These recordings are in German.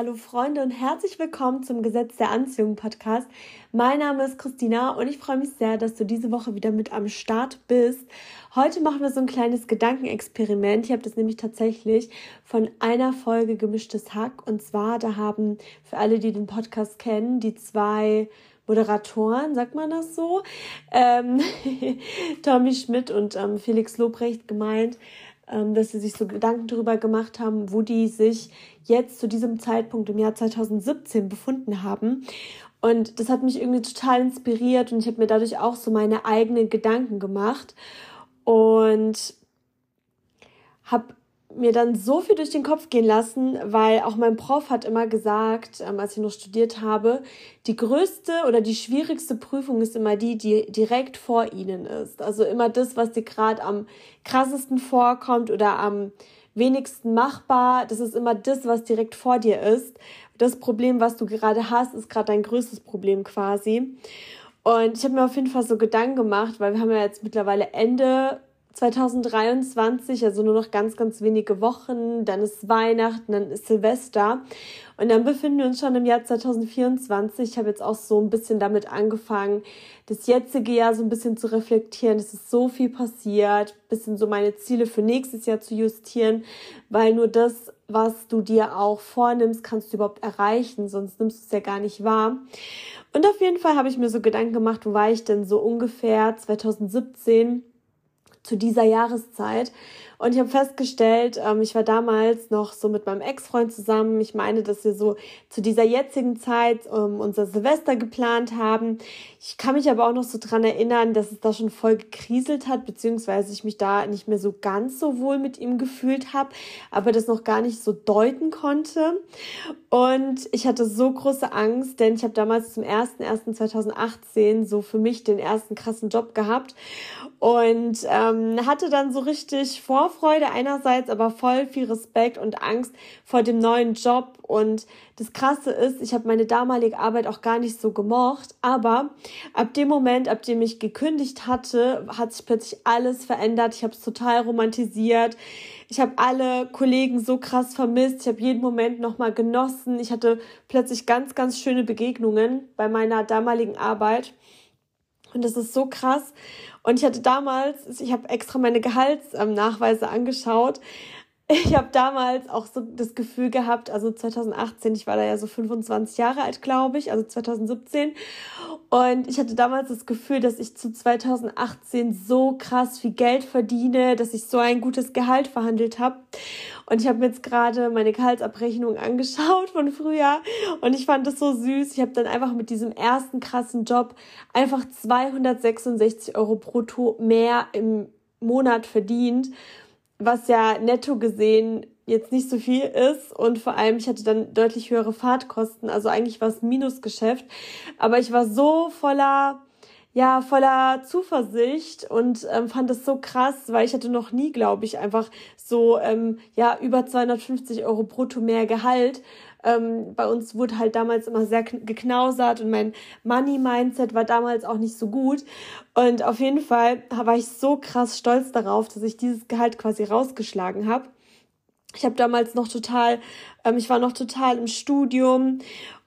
Hallo Freunde und herzlich willkommen zum Gesetz der Anziehung Podcast. Mein Name ist Christina und ich freue mich sehr, dass du diese Woche wieder mit am Start bist. Heute machen wir so ein kleines Gedankenexperiment. Ich habe das nämlich tatsächlich von einer Folge gemischtes Hack und zwar da haben für alle, die den Podcast kennen, die zwei Moderatoren, sagt man das so, ähm, Tommy Schmidt und ähm, Felix Lobrecht gemeint, dass sie sich so Gedanken darüber gemacht haben, wo die sich jetzt zu diesem Zeitpunkt im Jahr 2017 befunden haben. Und das hat mich irgendwie total inspiriert und ich habe mir dadurch auch so meine eigenen Gedanken gemacht und habe mir dann so viel durch den Kopf gehen lassen, weil auch mein Prof hat immer gesagt, ähm, als ich noch studiert habe, die größte oder die schwierigste Prüfung ist immer die, die direkt vor ihnen ist. Also immer das, was dir gerade am krassesten vorkommt oder am wenigsten machbar. Das ist immer das, was direkt vor dir ist. Das Problem, was du gerade hast, ist gerade dein größtes Problem quasi. Und ich habe mir auf jeden Fall so Gedanken gemacht, weil wir haben ja jetzt mittlerweile Ende 2023, also nur noch ganz, ganz wenige Wochen, dann ist Weihnachten, dann ist Silvester und dann befinden wir uns schon im Jahr 2024. Ich habe jetzt auch so ein bisschen damit angefangen, das jetzige Jahr so ein bisschen zu reflektieren. Es ist so viel passiert, bisschen so meine Ziele für nächstes Jahr zu justieren, weil nur das, was du dir auch vornimmst, kannst du überhaupt erreichen, sonst nimmst du es ja gar nicht wahr. Und auf jeden Fall habe ich mir so Gedanken gemacht, wo war ich denn so ungefähr 2017? Zu dieser Jahreszeit. Und ich habe festgestellt, ähm, ich war damals noch so mit meinem Ex-Freund zusammen. Ich meine, dass wir so zu dieser jetzigen Zeit ähm, unser Silvester geplant haben. Ich kann mich aber auch noch so dran erinnern, dass es da schon voll gekriselt hat, beziehungsweise ich mich da nicht mehr so ganz so wohl mit ihm gefühlt habe, aber das noch gar nicht so deuten konnte. Und ich hatte so große Angst, denn ich habe damals zum 01.01.2018 so für mich den ersten krassen Job gehabt und ähm, hatte dann so richtig Vorfreude einerseits, aber voll viel Respekt und Angst vor dem neuen Job. Und das Krasse ist, ich habe meine damalige Arbeit auch gar nicht so gemocht, aber ab dem Moment, ab dem ich gekündigt hatte, hat sich plötzlich alles verändert. Ich habe es total romantisiert. Ich habe alle Kollegen so krass vermisst. Ich habe jeden Moment nochmal genossen. Ich hatte plötzlich ganz, ganz schöne Begegnungen bei meiner damaligen Arbeit. Und das ist so krass. Und ich hatte damals, ich habe extra meine Gehaltsnachweise angeschaut. Ich habe damals auch so das Gefühl gehabt, also 2018, ich war da ja so 25 Jahre alt, glaube ich, also 2017. Und ich hatte damals das Gefühl, dass ich zu 2018 so krass viel Geld verdiene, dass ich so ein gutes Gehalt verhandelt habe. Und ich habe mir jetzt gerade meine Gehaltsabrechnung angeschaut von früher und ich fand das so süß. Ich habe dann einfach mit diesem ersten krassen Job einfach 266 Euro brutto mehr im Monat verdient was ja netto gesehen jetzt nicht so viel ist. Und vor allem ich hatte dann deutlich höhere Fahrtkosten, also eigentlich war es Minusgeschäft, aber ich war so voller ja voller Zuversicht und ähm, fand es so krass, weil ich hatte noch nie, glaube ich, einfach so ähm, ja über 250 Euro brutto mehr Gehalt ähm, bei uns wurde halt damals immer sehr geknausert und mein Money-Mindset war damals auch nicht so gut. Und auf jeden Fall war ich so krass stolz darauf, dass ich dieses Gehalt quasi rausgeschlagen habe. Ich habe damals noch total, ähm, ich war noch total im Studium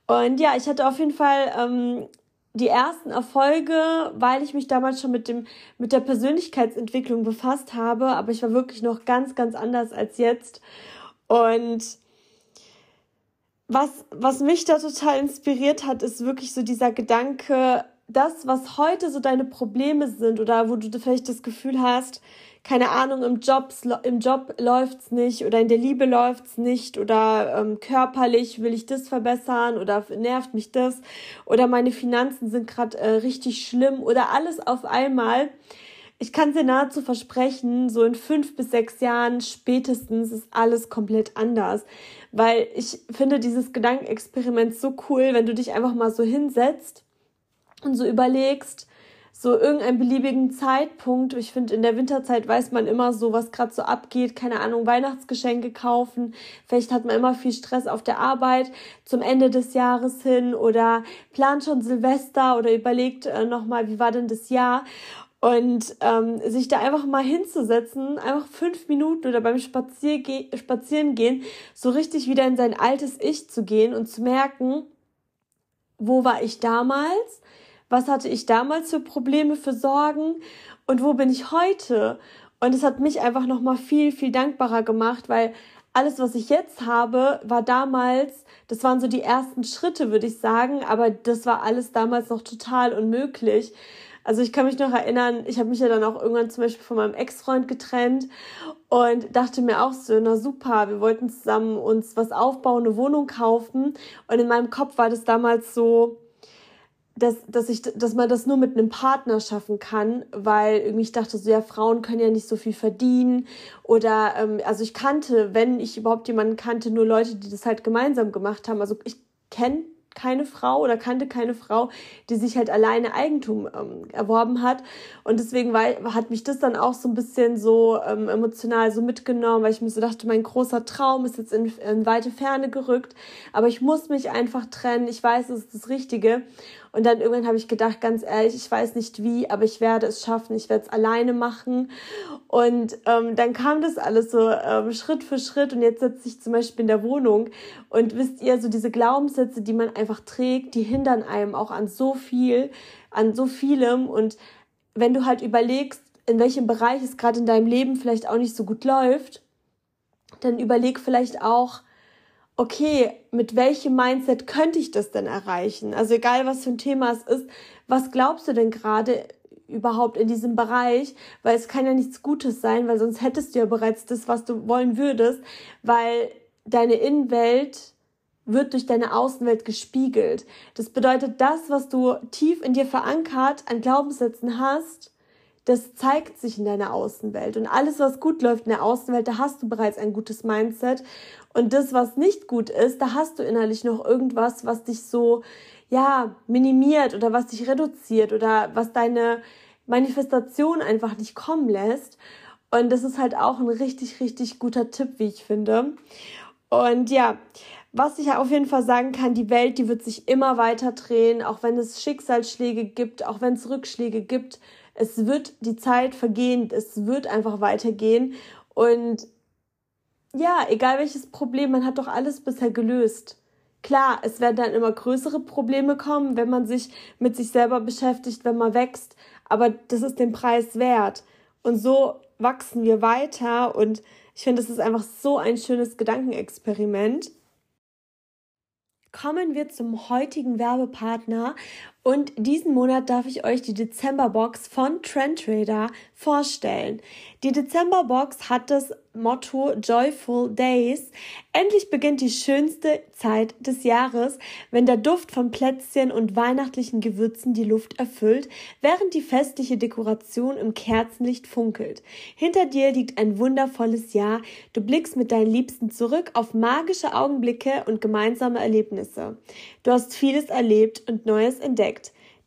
und ja, ich hatte auf jeden Fall ähm, die ersten Erfolge, weil ich mich damals schon mit dem mit der Persönlichkeitsentwicklung befasst habe, aber ich war wirklich noch ganz ganz anders als jetzt und was, was mich da total inspiriert hat, ist wirklich so dieser Gedanke, das, was heute so deine Probleme sind oder wo du vielleicht das Gefühl hast, keine Ahnung, im, Jobs, im Job läuft's nicht oder in der Liebe läuft's nicht oder ähm, körperlich will ich das verbessern oder nervt mich das oder meine Finanzen sind gerade äh, richtig schlimm oder alles auf einmal ich kann dir nahezu versprechen, so in fünf bis sechs Jahren spätestens ist alles komplett anders. Weil ich finde dieses Gedankenexperiment so cool, wenn du dich einfach mal so hinsetzt und so überlegst, so irgendeinen beliebigen Zeitpunkt. Ich finde, in der Winterzeit weiß man immer so, was gerade so abgeht. Keine Ahnung, Weihnachtsgeschenke kaufen. Vielleicht hat man immer viel Stress auf der Arbeit zum Ende des Jahres hin oder plant schon Silvester oder überlegt äh, nochmal, wie war denn das Jahr. Und ähm, sich da einfach mal hinzusetzen, einfach fünf Minuten oder beim Spazierge Spazierengehen so richtig wieder in sein altes Ich zu gehen und zu merken, wo war ich damals? Was hatte ich damals für Probleme, für Sorgen? Und wo bin ich heute? Und es hat mich einfach nochmal viel, viel dankbarer gemacht, weil alles, was ich jetzt habe, war damals, das waren so die ersten Schritte, würde ich sagen, aber das war alles damals noch total unmöglich. Also ich kann mich noch erinnern, ich habe mich ja dann auch irgendwann zum Beispiel von meinem Ex-Freund getrennt und dachte mir auch so, na super, wir wollten zusammen uns was aufbauen, eine Wohnung kaufen. Und in meinem Kopf war das damals so, dass, dass, ich, dass man das nur mit einem Partner schaffen kann, weil irgendwie ich dachte so, ja, Frauen können ja nicht so viel verdienen. Oder ähm, also ich kannte, wenn ich überhaupt jemanden kannte, nur Leute, die das halt gemeinsam gemacht haben. Also ich kenne keine Frau oder kannte keine Frau, die sich halt alleine Eigentum ähm, erworben hat. Und deswegen war, hat mich das dann auch so ein bisschen so ähm, emotional so mitgenommen, weil ich mir so dachte, mein großer Traum ist jetzt in, in weite Ferne gerückt, aber ich muss mich einfach trennen. Ich weiß, es ist das Richtige. Und dann irgendwann habe ich gedacht, ganz ehrlich, ich weiß nicht wie, aber ich werde es schaffen, ich werde es alleine machen. Und ähm, dann kam das alles so ähm, Schritt für Schritt und jetzt sitze ich zum Beispiel in der Wohnung und wisst ihr, so diese Glaubenssätze, die man einfach trägt, die hindern einem auch an so viel, an so vielem. Und wenn du halt überlegst, in welchem Bereich es gerade in deinem Leben vielleicht auch nicht so gut läuft, dann überleg vielleicht auch, okay, mit welchem Mindset könnte ich das denn erreichen? Also egal, was für ein Thema es ist, was glaubst du denn gerade überhaupt in diesem Bereich? Weil es kann ja nichts Gutes sein, weil sonst hättest du ja bereits das, was du wollen würdest, weil deine Innenwelt wird durch deine Außenwelt gespiegelt. Das bedeutet, das, was du tief in dir verankert an Glaubenssätzen hast, das zeigt sich in deiner Außenwelt. Und alles, was gut läuft in der Außenwelt, da hast du bereits ein gutes Mindset. Und das, was nicht gut ist, da hast du innerlich noch irgendwas, was dich so, ja, minimiert oder was dich reduziert oder was deine Manifestation einfach nicht kommen lässt. Und das ist halt auch ein richtig, richtig guter Tipp, wie ich finde. Und ja, was ich auf jeden Fall sagen kann, die Welt, die wird sich immer weiter drehen, auch wenn es Schicksalsschläge gibt, auch wenn es Rückschläge gibt. Es wird die Zeit vergehen, es wird einfach weitergehen. Und ja, egal welches Problem, man hat doch alles bisher gelöst. Klar, es werden dann immer größere Probleme kommen, wenn man sich mit sich selber beschäftigt, wenn man wächst, aber das ist den Preis wert. Und so wachsen wir weiter und ich finde, das ist einfach so ein schönes Gedankenexperiment. Kommen wir zum heutigen Werbepartner und diesen Monat darf ich euch die Dezemberbox von Trendtrader vorstellen. Die Dezemberbox hat das Motto Joyful Days. Endlich beginnt die schönste Zeit des Jahres, wenn der Duft von Plätzchen und weihnachtlichen Gewürzen die Luft erfüllt, während die festliche Dekoration im Kerzenlicht funkelt. Hinter dir liegt ein wundervolles Jahr. Du blickst mit deinen Liebsten zurück auf magische Augenblicke und gemeinsame Erlebnisse. Du hast vieles erlebt und Neues entdeckt.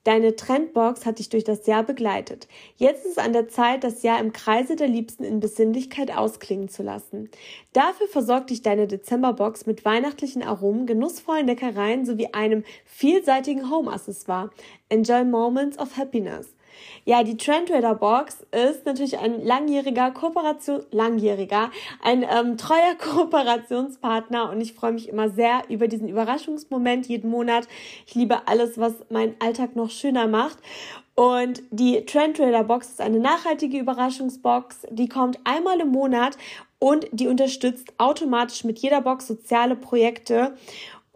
Deine Trendbox hat dich durch das Jahr begleitet. Jetzt ist es an der Zeit, das Jahr im Kreise der Liebsten in Besinnlichkeit ausklingen zu lassen. Dafür versorgt dich deine Dezemberbox mit weihnachtlichen Aromen, genussvollen Leckereien sowie einem vielseitigen Home-Accessoire. Enjoy Moments of Happiness. Ja, die Trendtrader Box ist natürlich ein langjähriger Kooperation, langjähriger, ein ähm, treuer Kooperationspartner und ich freue mich immer sehr über diesen Überraschungsmoment jeden Monat. Ich liebe alles, was meinen Alltag noch schöner macht. Und die Trendtrader Box ist eine nachhaltige Überraschungsbox, die kommt einmal im Monat und die unterstützt automatisch mit jeder Box soziale Projekte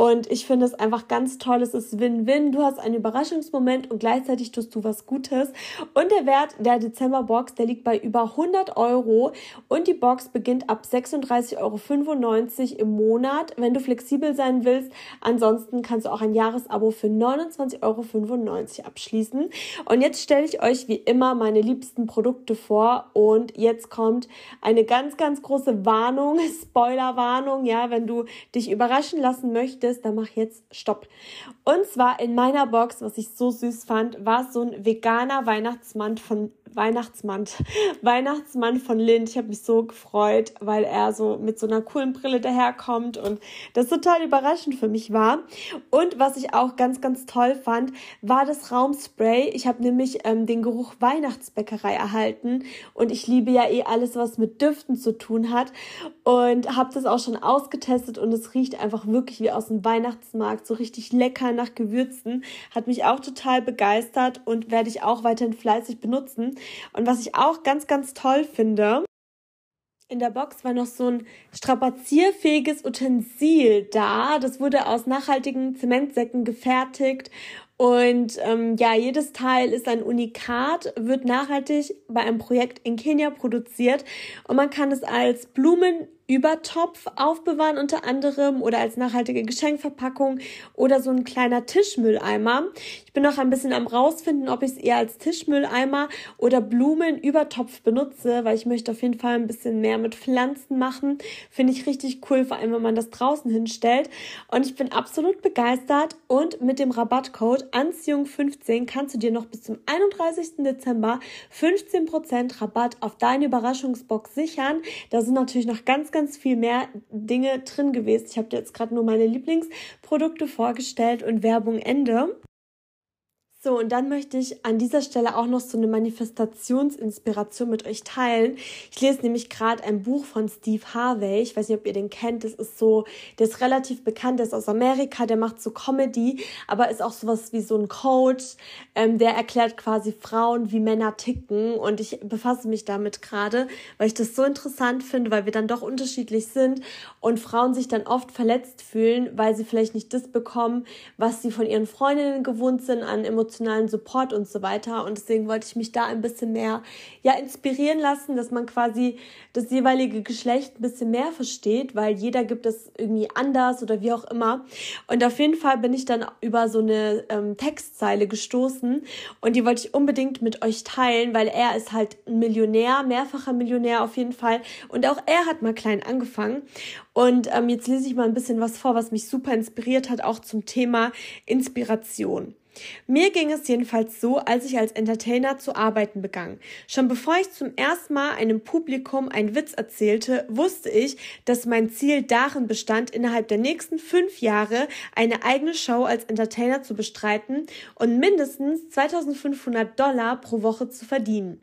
und ich finde es einfach ganz toll. Es ist Win-Win. Du hast einen Überraschungsmoment und gleichzeitig tust du was Gutes. Und der Wert der Dezember-Box, der liegt bei über 100 Euro. Und die Box beginnt ab 36,95 Euro im Monat, wenn du flexibel sein willst. Ansonsten kannst du auch ein Jahresabo für 29,95 Euro abschließen. Und jetzt stelle ich euch wie immer meine liebsten Produkte vor. Und jetzt kommt eine ganz, ganz große Warnung, Spoiler-Warnung. Ja, wenn du dich überraschen lassen möchtest, ist, dann mach jetzt Stopp. Und zwar in meiner Box, was ich so süß fand, war so ein veganer Weihnachtsmann von Weihnachtsmann, Weihnachtsmann von Lind. Ich habe mich so gefreut, weil er so mit so einer coolen Brille daherkommt und das total überraschend für mich war. Und was ich auch ganz, ganz toll fand, war das Raumspray. Ich habe nämlich ähm, den Geruch Weihnachtsbäckerei erhalten und ich liebe ja eh alles, was mit Düften zu tun hat und habe das auch schon ausgetestet und es riecht einfach wirklich wie aus dem Weihnachtsmarkt, so richtig lecker nach Gewürzen. Hat mich auch total begeistert und werde ich auch weiterhin fleißig benutzen. Und was ich auch ganz, ganz toll finde, in der Box war noch so ein strapazierfähiges Utensil da. Das wurde aus nachhaltigen Zementsäcken gefertigt. Und ähm, ja, jedes Teil ist ein Unikat, wird nachhaltig bei einem Projekt in Kenia produziert und man kann es als Blumen Übertopf aufbewahren unter anderem oder als nachhaltige Geschenkverpackung oder so ein kleiner Tischmülleimer. Ich bin noch ein bisschen am rausfinden, ob ich es eher als Tischmülleimer oder Blumenübertopf benutze, weil ich möchte auf jeden Fall ein bisschen mehr mit Pflanzen machen. Finde ich richtig cool, vor allem wenn man das draußen hinstellt. Und ich bin absolut begeistert und mit dem Rabattcode Anziehung15 kannst du dir noch bis zum 31. Dezember 15% Rabatt auf deine Überraschungsbox sichern. Da sind natürlich noch ganz, ganz ganz viel mehr Dinge drin gewesen. Ich habe dir jetzt gerade nur meine Lieblingsprodukte vorgestellt und Werbung Ende. So, und dann möchte ich an dieser Stelle auch noch so eine Manifestationsinspiration mit euch teilen. Ich lese nämlich gerade ein Buch von Steve Harvey. Ich weiß nicht, ob ihr den kennt. Das ist so, der ist relativ bekannt, der ist aus Amerika, der macht so Comedy, aber ist auch sowas wie so ein Coach. Ähm, der erklärt quasi Frauen, wie Männer ticken. Und ich befasse mich damit gerade, weil ich das so interessant finde, weil wir dann doch unterschiedlich sind und Frauen sich dann oft verletzt fühlen, weil sie vielleicht nicht das bekommen, was sie von ihren Freundinnen gewohnt sind an Emotionen emotionalen Support und so weiter. Und deswegen wollte ich mich da ein bisschen mehr ja, inspirieren lassen, dass man quasi das jeweilige Geschlecht ein bisschen mehr versteht, weil jeder gibt es irgendwie anders oder wie auch immer. Und auf jeden Fall bin ich dann über so eine ähm, Textzeile gestoßen und die wollte ich unbedingt mit euch teilen, weil er ist halt ein Millionär, mehrfacher Millionär auf jeden Fall. Und auch er hat mal klein angefangen. Und ähm, jetzt lese ich mal ein bisschen was vor, was mich super inspiriert hat, auch zum Thema Inspiration. Mir ging es jedenfalls so, als ich als Entertainer zu arbeiten begann. Schon bevor ich zum ersten Mal einem Publikum einen Witz erzählte, wusste ich, dass mein Ziel darin bestand, innerhalb der nächsten fünf Jahre eine eigene Show als Entertainer zu bestreiten und mindestens 2500 Dollar pro Woche zu verdienen.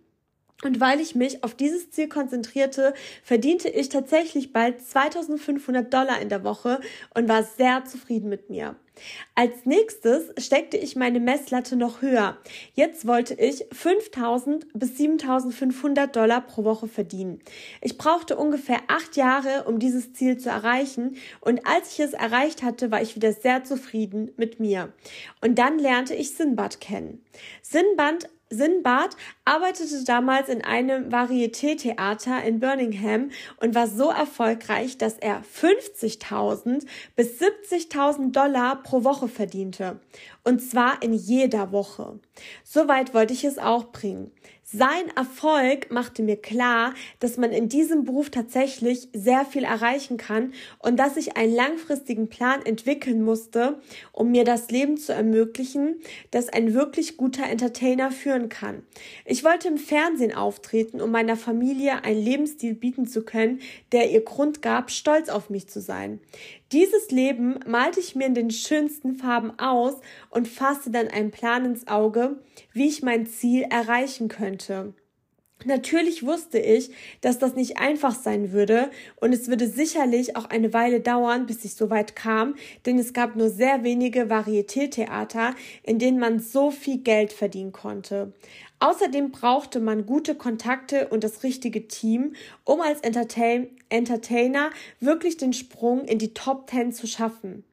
Und weil ich mich auf dieses Ziel konzentrierte, verdiente ich tatsächlich bald 2500 Dollar in der Woche und war sehr zufrieden mit mir. Als nächstes steckte ich meine Messlatte noch höher. Jetzt wollte ich 5000 bis 7500 Dollar pro Woche verdienen. Ich brauchte ungefähr acht Jahre, um dieses Ziel zu erreichen. Und als ich es erreicht hatte, war ich wieder sehr zufrieden mit mir. Und dann lernte ich Sinbad kennen. Sinbad Sinbad arbeitete damals in einem Varieté-Theater in Birmingham und war so erfolgreich, dass er 50.000 bis 70.000 Dollar pro Woche verdiente. Und zwar in jeder Woche. Soweit wollte ich es auch bringen. Sein Erfolg machte mir klar, dass man in diesem Beruf tatsächlich sehr viel erreichen kann und dass ich einen langfristigen Plan entwickeln musste, um mir das Leben zu ermöglichen, das ein wirklich guter Entertainer führen kann. Ich wollte im Fernsehen auftreten, um meiner Familie einen Lebensstil bieten zu können, der ihr Grund gab, stolz auf mich zu sein. Dieses Leben malte ich mir in den schönsten Farben aus und fasste dann einen Plan ins Auge, wie ich mein Ziel erreichen könnte. Natürlich wusste ich, dass das nicht einfach sein würde und es würde sicherlich auch eine Weile dauern, bis ich so weit kam, denn es gab nur sehr wenige Varieté-Theater, in denen man so viel Geld verdienen konnte. Außerdem brauchte man gute Kontakte und das richtige Team, um als Entertain Entertainer wirklich den Sprung in die Top 10 zu schaffen.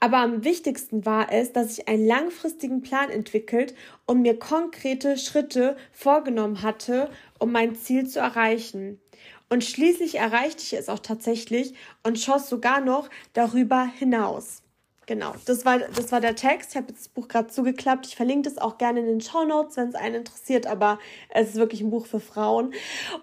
Aber am wichtigsten war es, dass ich einen langfristigen Plan entwickelt und mir konkrete Schritte vorgenommen hatte, um mein Ziel zu erreichen. Und schließlich erreichte ich es auch tatsächlich und schoss sogar noch darüber hinaus. Genau, das war, das war der Text. Ich habe das Buch gerade zugeklappt. Ich verlinke das auch gerne in den Show Notes, wenn es einen interessiert, aber es ist wirklich ein Buch für Frauen.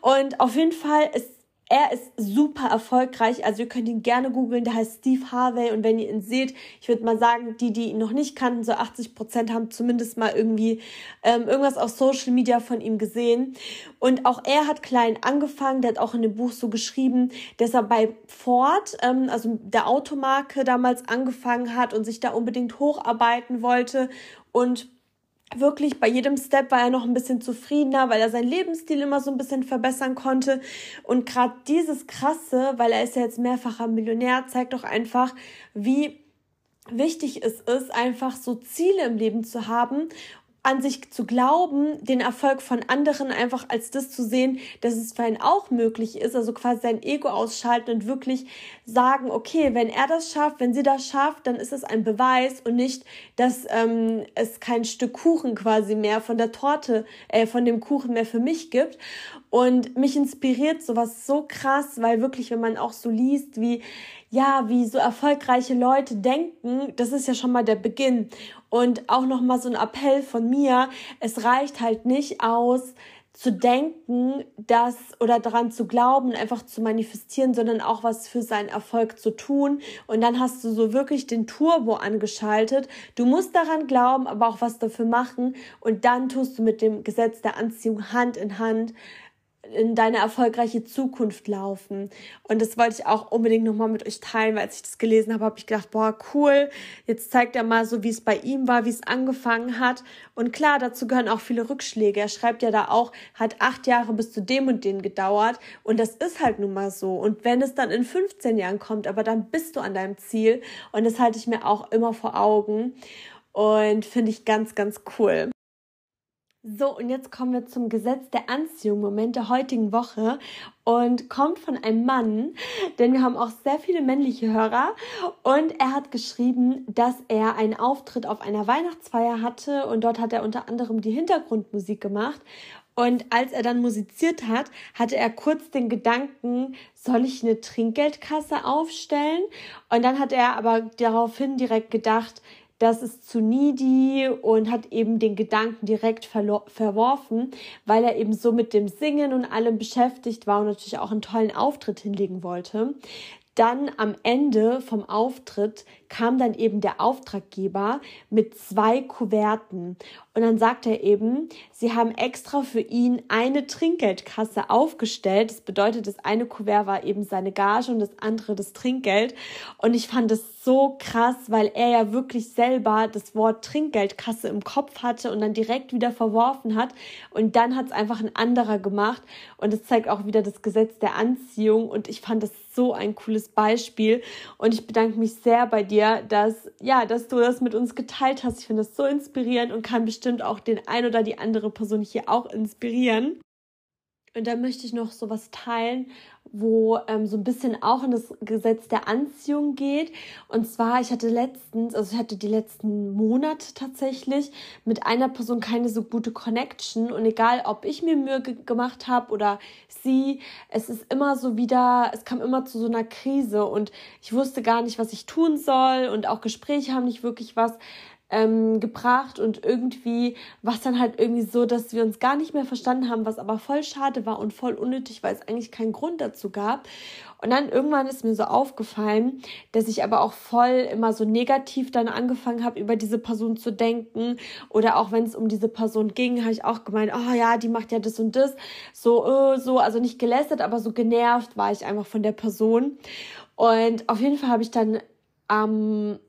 Und auf jeden Fall ist er ist super erfolgreich. Also ihr könnt ihn gerne googeln. Der heißt Steve Harvey. Und wenn ihr ihn seht, ich würde mal sagen, die, die ihn noch nicht kannten, so 80 Prozent haben zumindest mal irgendwie ähm, irgendwas auf Social Media von ihm gesehen. Und auch er hat klein angefangen. Der hat auch in dem Buch so geschrieben, dass er bei Ford, ähm, also der Automarke damals angefangen hat und sich da unbedingt hocharbeiten wollte. Und wirklich bei jedem Step war er noch ein bisschen zufriedener, weil er seinen Lebensstil immer so ein bisschen verbessern konnte. Und gerade dieses Krasse, weil er ist ja jetzt mehrfacher Millionär, zeigt doch einfach, wie wichtig es ist, einfach so Ziele im Leben zu haben an sich zu glauben, den Erfolg von anderen einfach als das zu sehen, dass es für einen auch möglich ist, also quasi sein Ego ausschalten und wirklich sagen, okay, wenn er das schafft, wenn sie das schafft, dann ist es ein Beweis und nicht, dass ähm, es kein Stück Kuchen quasi mehr von der Torte, äh, von dem Kuchen mehr für mich gibt. Und mich inspiriert sowas so krass, weil wirklich, wenn man auch so liest, wie ja, wie so erfolgreiche Leute denken, das ist ja schon mal der Beginn. Und auch nochmal so ein Appell von mir, es reicht halt nicht aus, zu denken, dass oder daran zu glauben, einfach zu manifestieren, sondern auch was für seinen Erfolg zu tun. Und dann hast du so wirklich den Turbo angeschaltet. Du musst daran glauben, aber auch was dafür machen. Und dann tust du mit dem Gesetz der Anziehung Hand in Hand in deine erfolgreiche Zukunft laufen. Und das wollte ich auch unbedingt nochmal mit euch teilen, weil als ich das gelesen habe, habe ich gedacht, boah, cool, jetzt zeigt er mal so, wie es bei ihm war, wie es angefangen hat. Und klar, dazu gehören auch viele Rückschläge. Er schreibt ja da auch, hat acht Jahre bis zu dem und den gedauert. Und das ist halt nun mal so. Und wenn es dann in 15 Jahren kommt, aber dann bist du an deinem Ziel. Und das halte ich mir auch immer vor Augen. Und finde ich ganz, ganz cool. So, und jetzt kommen wir zum Gesetz der Anziehung, Moment der heutigen Woche und kommt von einem Mann, denn wir haben auch sehr viele männliche Hörer und er hat geschrieben, dass er einen Auftritt auf einer Weihnachtsfeier hatte und dort hat er unter anderem die Hintergrundmusik gemacht und als er dann musiziert hat, hatte er kurz den Gedanken, soll ich eine Trinkgeldkasse aufstellen? Und dann hat er aber daraufhin direkt gedacht, das ist zu needy und hat eben den Gedanken direkt verworfen, weil er eben so mit dem Singen und allem beschäftigt war und natürlich auch einen tollen Auftritt hinlegen wollte. Dann am Ende vom Auftritt kam dann eben der Auftraggeber mit zwei Kuverten. Und dann sagt er eben, sie haben extra für ihn eine Trinkgeldkasse aufgestellt. Das bedeutet, das eine Kuvert war eben seine Gage und das andere das Trinkgeld. Und ich fand es so krass, weil er ja wirklich selber das Wort Trinkgeldkasse im Kopf hatte und dann direkt wieder verworfen hat. Und dann hat es einfach ein anderer gemacht. Und es zeigt auch wieder das Gesetz der Anziehung. Und ich fand das so ein cooles Beispiel. Und ich bedanke mich sehr bei dir dir, dass, ja, dass du das mit uns geteilt hast. Ich finde das so inspirierend und kann bestimmt auch den ein oder die andere Person hier auch inspirieren. Und da möchte ich noch so was teilen, wo ähm, so ein bisschen auch in das Gesetz der Anziehung geht. Und zwar, ich hatte letztens, also ich hatte die letzten Monate tatsächlich mit einer Person keine so gute Connection. Und egal, ob ich mir Mühe ge gemacht habe oder sie, es ist immer so wieder, es kam immer zu so einer Krise und ich wusste gar nicht, was ich tun soll. Und auch Gespräche haben nicht wirklich was ähm, gebracht und irgendwie war es dann halt irgendwie so, dass wir uns gar nicht mehr verstanden haben, was aber voll schade war und voll unnötig, weil es eigentlich keinen Grund dazu gab. Und dann irgendwann ist mir so aufgefallen, dass ich aber auch voll immer so negativ dann angefangen habe, über diese Person zu denken. Oder auch wenn es um diese Person ging, habe ich auch gemeint, oh ja, die macht ja das und das. So, äh, so, also nicht gelästert, aber so genervt war ich einfach von der Person. Und auf jeden Fall habe ich dann am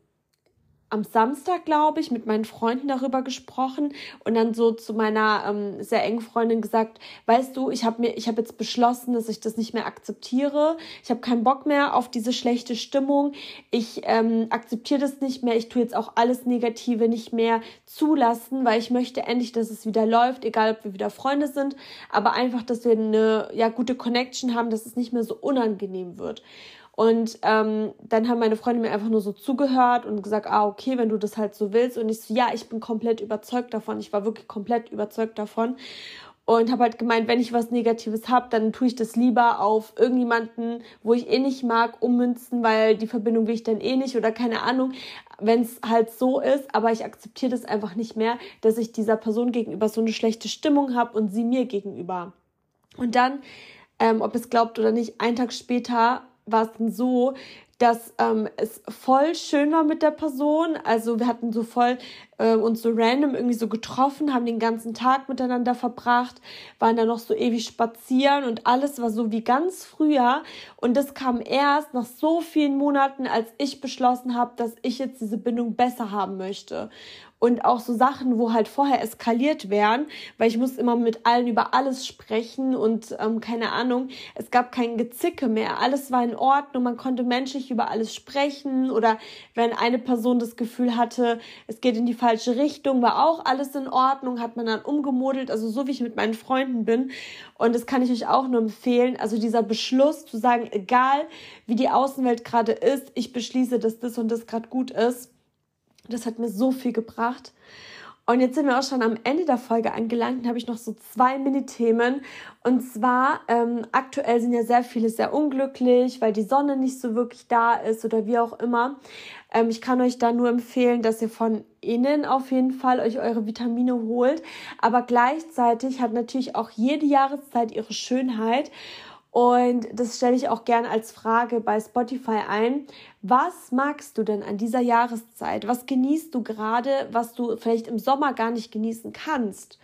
am Samstag, glaube ich, mit meinen Freunden darüber gesprochen und dann so zu meiner ähm, sehr engen Freundin gesagt, weißt du, ich habe mir, ich habe jetzt beschlossen, dass ich das nicht mehr akzeptiere. Ich habe keinen Bock mehr auf diese schlechte Stimmung. Ich ähm, akzeptiere das nicht mehr. Ich tue jetzt auch alles Negative nicht mehr zulassen, weil ich möchte endlich, dass es wieder läuft, egal ob wir wieder Freunde sind, aber einfach, dass wir eine ja gute Connection haben, dass es nicht mehr so unangenehm wird. Und ähm, dann haben meine Freunde mir einfach nur so zugehört und gesagt, ah, okay, wenn du das halt so willst. Und ich so, ja, ich bin komplett überzeugt davon. Ich war wirklich komplett überzeugt davon. Und habe halt gemeint, wenn ich was Negatives habe, dann tue ich das lieber auf irgendjemanden, wo ich eh nicht mag, ummünzen, weil die Verbindung will ich dann eh nicht oder keine Ahnung, wenn es halt so ist. Aber ich akzeptiere das einfach nicht mehr, dass ich dieser Person gegenüber so eine schlechte Stimmung habe und sie mir gegenüber. Und dann ähm, ob es glaubt oder nicht, einen Tag später war es dann so, dass ähm, es voll schön war mit der Person. Also wir hatten so voll äh, uns so random irgendwie so getroffen, haben den ganzen Tag miteinander verbracht, waren dann noch so ewig spazieren und alles war so wie ganz früher. Und das kam erst nach so vielen Monaten, als ich beschlossen habe, dass ich jetzt diese Bindung besser haben möchte und auch so Sachen, wo halt vorher eskaliert wären, weil ich muss immer mit allen über alles sprechen und ähm, keine Ahnung, es gab kein Gezicke mehr, alles war in Ordnung, man konnte menschlich über alles sprechen oder wenn eine Person das Gefühl hatte, es geht in die falsche Richtung, war auch alles in Ordnung, hat man dann umgemodelt, also so wie ich mit meinen Freunden bin und das kann ich euch auch nur empfehlen, also dieser Beschluss zu sagen, egal wie die Außenwelt gerade ist, ich beschließe, dass das und das gerade gut ist das hat mir so viel gebracht. Und jetzt sind wir auch schon am Ende der Folge angelangt. Dann habe ich noch so zwei Mini-Themen. Und zwar, ähm, aktuell sind ja sehr viele sehr unglücklich, weil die Sonne nicht so wirklich da ist oder wie auch immer. Ähm, ich kann euch da nur empfehlen, dass ihr von innen auf jeden Fall euch eure Vitamine holt. Aber gleichzeitig hat natürlich auch jede Jahreszeit ihre Schönheit. Und das stelle ich auch gerne als Frage bei Spotify ein. Was magst du denn an dieser Jahreszeit? Was genießt du gerade, was du vielleicht im Sommer gar nicht genießen kannst?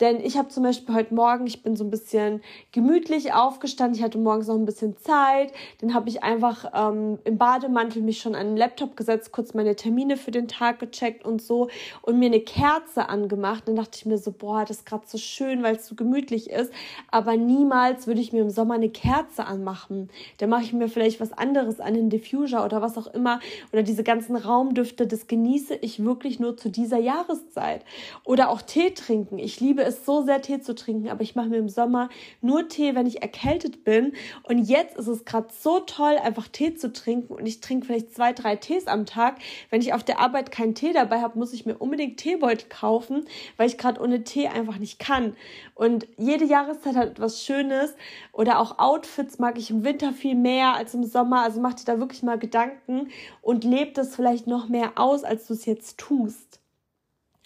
Denn ich habe zum Beispiel heute Morgen, ich bin so ein bisschen gemütlich aufgestanden, ich hatte morgens noch ein bisschen Zeit, dann habe ich einfach ähm, im Bademantel mich schon an den Laptop gesetzt, kurz meine Termine für den Tag gecheckt und so und mir eine Kerze angemacht. Dann dachte ich mir so, boah, das ist gerade so schön, weil es so gemütlich ist, aber niemals würde ich mir im Sommer eine Kerze anmachen. Da mache ich mir vielleicht was anderes an, den Diffuser oder was auch immer oder diese ganzen Raumdüfte, das genieße ich wirklich nur zu dieser Jahreszeit. Oder auch Tee trinken. Ich liebe es es so sehr, Tee zu trinken, aber ich mache mir im Sommer nur Tee, wenn ich erkältet bin. Und jetzt ist es gerade so toll, einfach Tee zu trinken. Und ich trinke vielleicht zwei, drei Tees am Tag. Wenn ich auf der Arbeit keinen Tee dabei habe, muss ich mir unbedingt Teebeutel kaufen, weil ich gerade ohne Tee einfach nicht kann. Und jede Jahreszeit hat etwas Schönes. Oder auch Outfits mag ich im Winter viel mehr als im Sommer. Also mach dir da wirklich mal Gedanken und lebt es vielleicht noch mehr aus, als du es jetzt tust.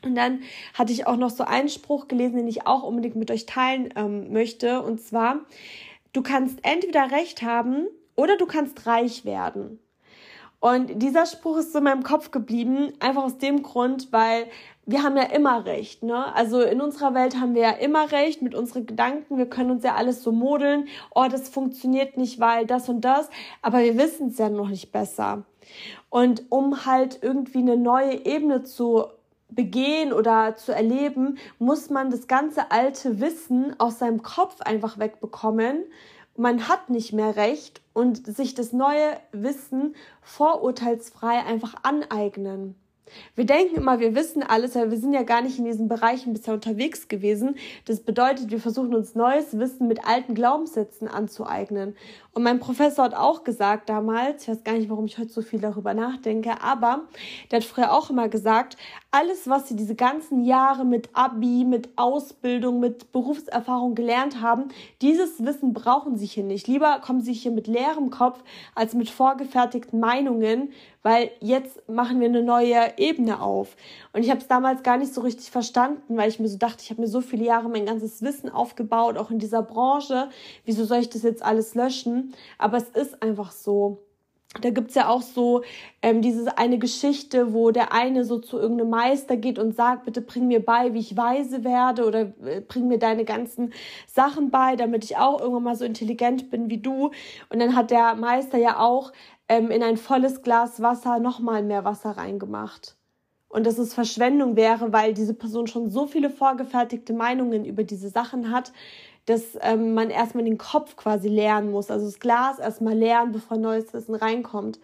Und dann hatte ich auch noch so einen Spruch gelesen, den ich auch unbedingt mit euch teilen ähm, möchte. Und zwar, du kannst entweder recht haben oder du kannst reich werden. Und dieser Spruch ist so in meinem Kopf geblieben, einfach aus dem Grund, weil wir haben ja immer recht, ne? Also in unserer Welt haben wir ja immer recht mit unseren Gedanken. Wir können uns ja alles so modeln. Oh, das funktioniert nicht, weil das und das. Aber wir wissen es ja noch nicht besser. Und um halt irgendwie eine neue Ebene zu begehen oder zu erleben, muss man das ganze alte Wissen aus seinem Kopf einfach wegbekommen. Man hat nicht mehr recht und sich das neue Wissen vorurteilsfrei einfach aneignen. Wir denken immer, wir wissen alles, aber wir sind ja gar nicht in diesen Bereichen bisher unterwegs gewesen. Das bedeutet, wir versuchen uns neues Wissen mit alten Glaubenssätzen anzueignen. Und mein Professor hat auch gesagt damals, ich weiß gar nicht, warum ich heute so viel darüber nachdenke, aber der hat früher auch immer gesagt, alles, was sie diese ganzen Jahre mit Abi, mit Ausbildung, mit Berufserfahrung gelernt haben, dieses Wissen brauchen sie hier nicht. Lieber kommen sie hier mit leerem Kopf als mit vorgefertigten Meinungen, weil jetzt machen wir eine neue Ebene auf. Und ich habe es damals gar nicht so richtig verstanden, weil ich mir so dachte, ich habe mir so viele Jahre mein ganzes Wissen aufgebaut, auch in dieser Branche. Wieso soll ich das jetzt alles löschen? Aber es ist einfach so. Da gibt's ja auch so ähm, diese eine Geschichte, wo der eine so zu irgendeinem Meister geht und sagt, bitte bring mir bei, wie ich weise werde oder äh, bring mir deine ganzen Sachen bei, damit ich auch irgendwann mal so intelligent bin wie du. Und dann hat der Meister ja auch ähm, in ein volles Glas Wasser nochmal mehr Wasser reingemacht. Und dass es Verschwendung wäre, weil diese Person schon so viele vorgefertigte Meinungen über diese Sachen hat, dass ähm, man erstmal den Kopf quasi leeren muss. Also das Glas erstmal leeren, bevor neues Wissen reinkommt.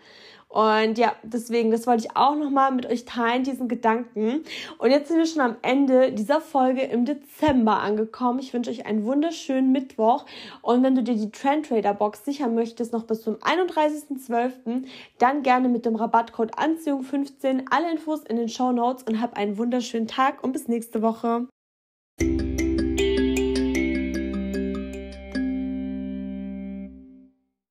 Und ja, deswegen, das wollte ich auch nochmal mit euch teilen, diesen Gedanken. Und jetzt sind wir schon am Ende dieser Folge im Dezember angekommen. Ich wünsche euch einen wunderschönen Mittwoch. Und wenn du dir die Trend Trader Box sichern möchtest, noch bis zum 31.12., dann gerne mit dem Rabattcode Anziehung15 alle Infos in den Show Notes und hab einen wunderschönen Tag und bis nächste Woche.